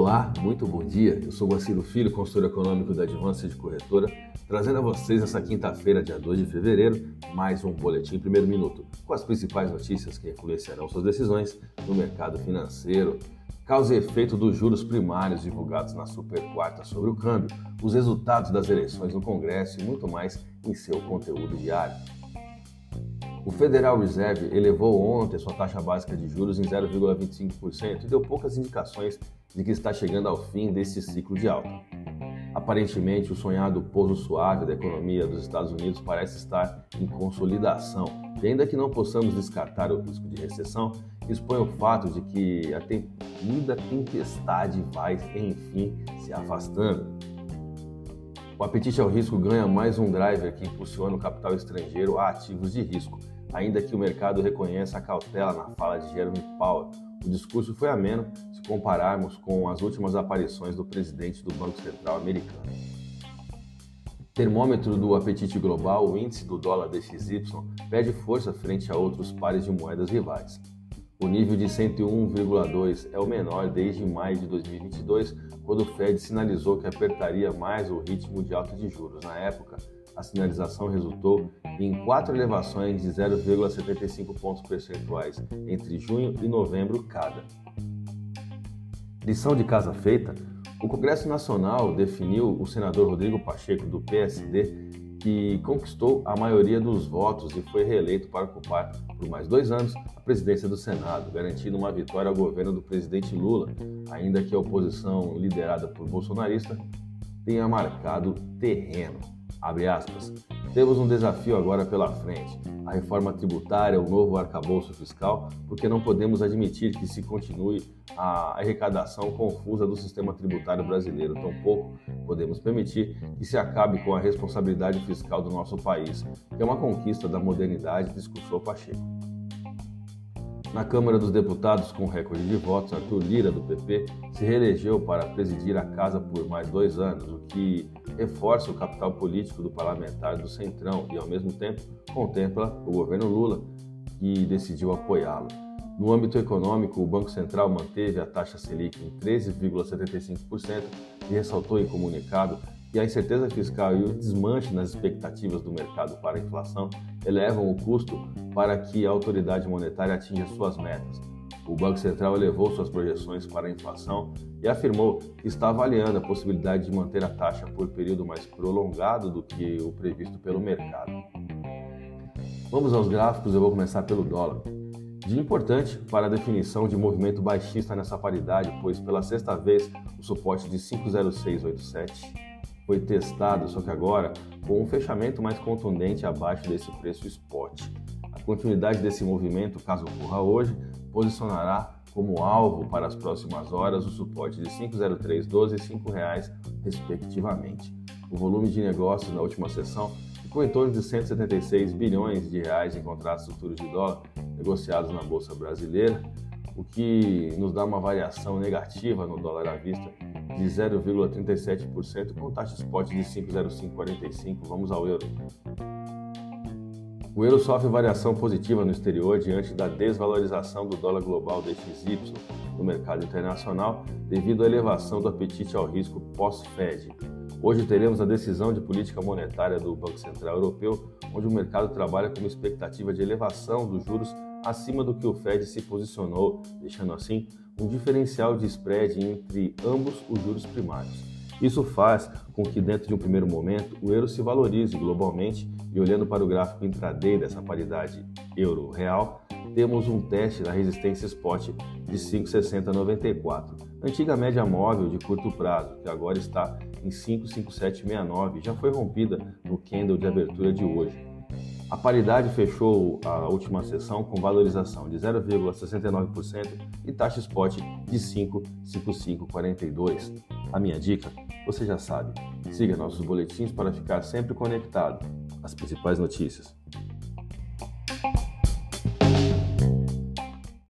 Olá, muito bom dia. Eu sou Guaciro Filho, consultor econômico da Advance de Corretora, trazendo a vocês essa quinta-feira, dia 2 de fevereiro, mais um boletim primeiro minuto, com as principais notícias que influenciarão suas decisões no mercado financeiro. Causa e efeito dos juros primários divulgados na super quarta sobre o câmbio, os resultados das eleições no Congresso e muito mais em seu conteúdo diário. O Federal Reserve elevou ontem sua taxa básica de juros em 0,25% e deu poucas indicações de que está chegando ao fim desse ciclo de alta. Aparentemente, o sonhado pouso suave da economia dos Estados Unidos parece estar em consolidação, e ainda que não possamos descartar o risco de recessão, expõe o fato de que a temida tempestade vai, enfim, se afastando. O apetite ao risco ganha mais um driver que impulsiona o capital estrangeiro a ativos de risco, ainda que o mercado reconheça a cautela na fala de Jeremy Powell. O discurso foi ameno se compararmos com as últimas aparições do presidente do Banco Central americano. Termômetro do apetite global, o índice do dólar DXY perde força frente a outros pares de moedas rivais. O nível de 101,2 é o menor desde maio de 2022, quando o Fed sinalizou que apertaria mais o ritmo de alta de juros. Na época, a sinalização resultou em quatro elevações de 0,75 pontos percentuais entre junho e novembro cada. Lição de casa feita, o Congresso Nacional definiu o senador Rodrigo Pacheco, do PSD, que conquistou a maioria dos votos e foi reeleito para ocupar por mais dois anos a presidência do Senado, garantindo uma vitória ao governo do presidente Lula, ainda que a oposição liderada por bolsonarista tenha marcado terreno. Aspas. Temos um desafio agora pela frente: a reforma tributária, o novo arcabouço fiscal, porque não podemos admitir que se continue a arrecadação confusa do sistema tributário brasileiro. Tampouco podemos permitir que se acabe com a responsabilidade fiscal do nosso país, que é uma conquista da modernidade, discursou Pacheco. Na Câmara dos Deputados, com recorde de votos, Arthur Lira, do PP, se reelegeu para presidir a casa por mais dois anos, o que reforça o capital político do parlamentar do Centrão e, ao mesmo tempo, contempla o governo Lula, que decidiu apoiá-lo. No âmbito econômico, o Banco Central manteve a taxa Selic em 13,75% e ressaltou em comunicado que a incerteza fiscal e o desmanche nas expectativas do mercado para a inflação elevam o custo para que a autoridade monetária atinja suas metas. O Banco Central elevou suas projeções para a inflação e afirmou que está avaliando a possibilidade de manter a taxa por período mais prolongado do que o previsto pelo mercado. Vamos aos gráficos, eu vou começar pelo dólar. Dia importante para a definição de movimento baixista nessa paridade, pois pela sexta vez o suporte de 50687 foi testado, só que agora com um fechamento mais contundente abaixo desse preço spot. Continuidade desse movimento, caso ocorra hoje, posicionará como alvo para as próximas horas o suporte de 5,0312 e R$ 5,00 respectivamente. O volume de negócios na última sessão ficou em torno de 176 bilhões de reais em contratos futuros de dólar negociados na bolsa brasileira, o que nos dá uma variação negativa no dólar à vista de 0,37%, com taxa spot de 5,0545. Vamos ao euro. O euro sofre variação positiva no exterior diante da desvalorização do dólar global DXY no mercado internacional devido à elevação do apetite ao risco pós-Fed. Hoje teremos a decisão de política monetária do Banco Central Europeu, onde o mercado trabalha com uma expectativa de elevação dos juros acima do que o Fed se posicionou, deixando assim um diferencial de spread entre ambos os juros primários. Isso faz com que, dentro de um primeiro momento, o euro se valorize globalmente e, olhando para o gráfico intraday dessa paridade euro-real, temos um teste da resistência spot de 5,6094, antiga média móvel de curto prazo, que agora está em 5,5769 já foi rompida no candle de abertura de hoje. A paridade fechou a última sessão com valorização de 0,69% e taxa spot de 5,5542. A minha dica, você já sabe, siga nossos boletins para ficar sempre conectado às principais notícias.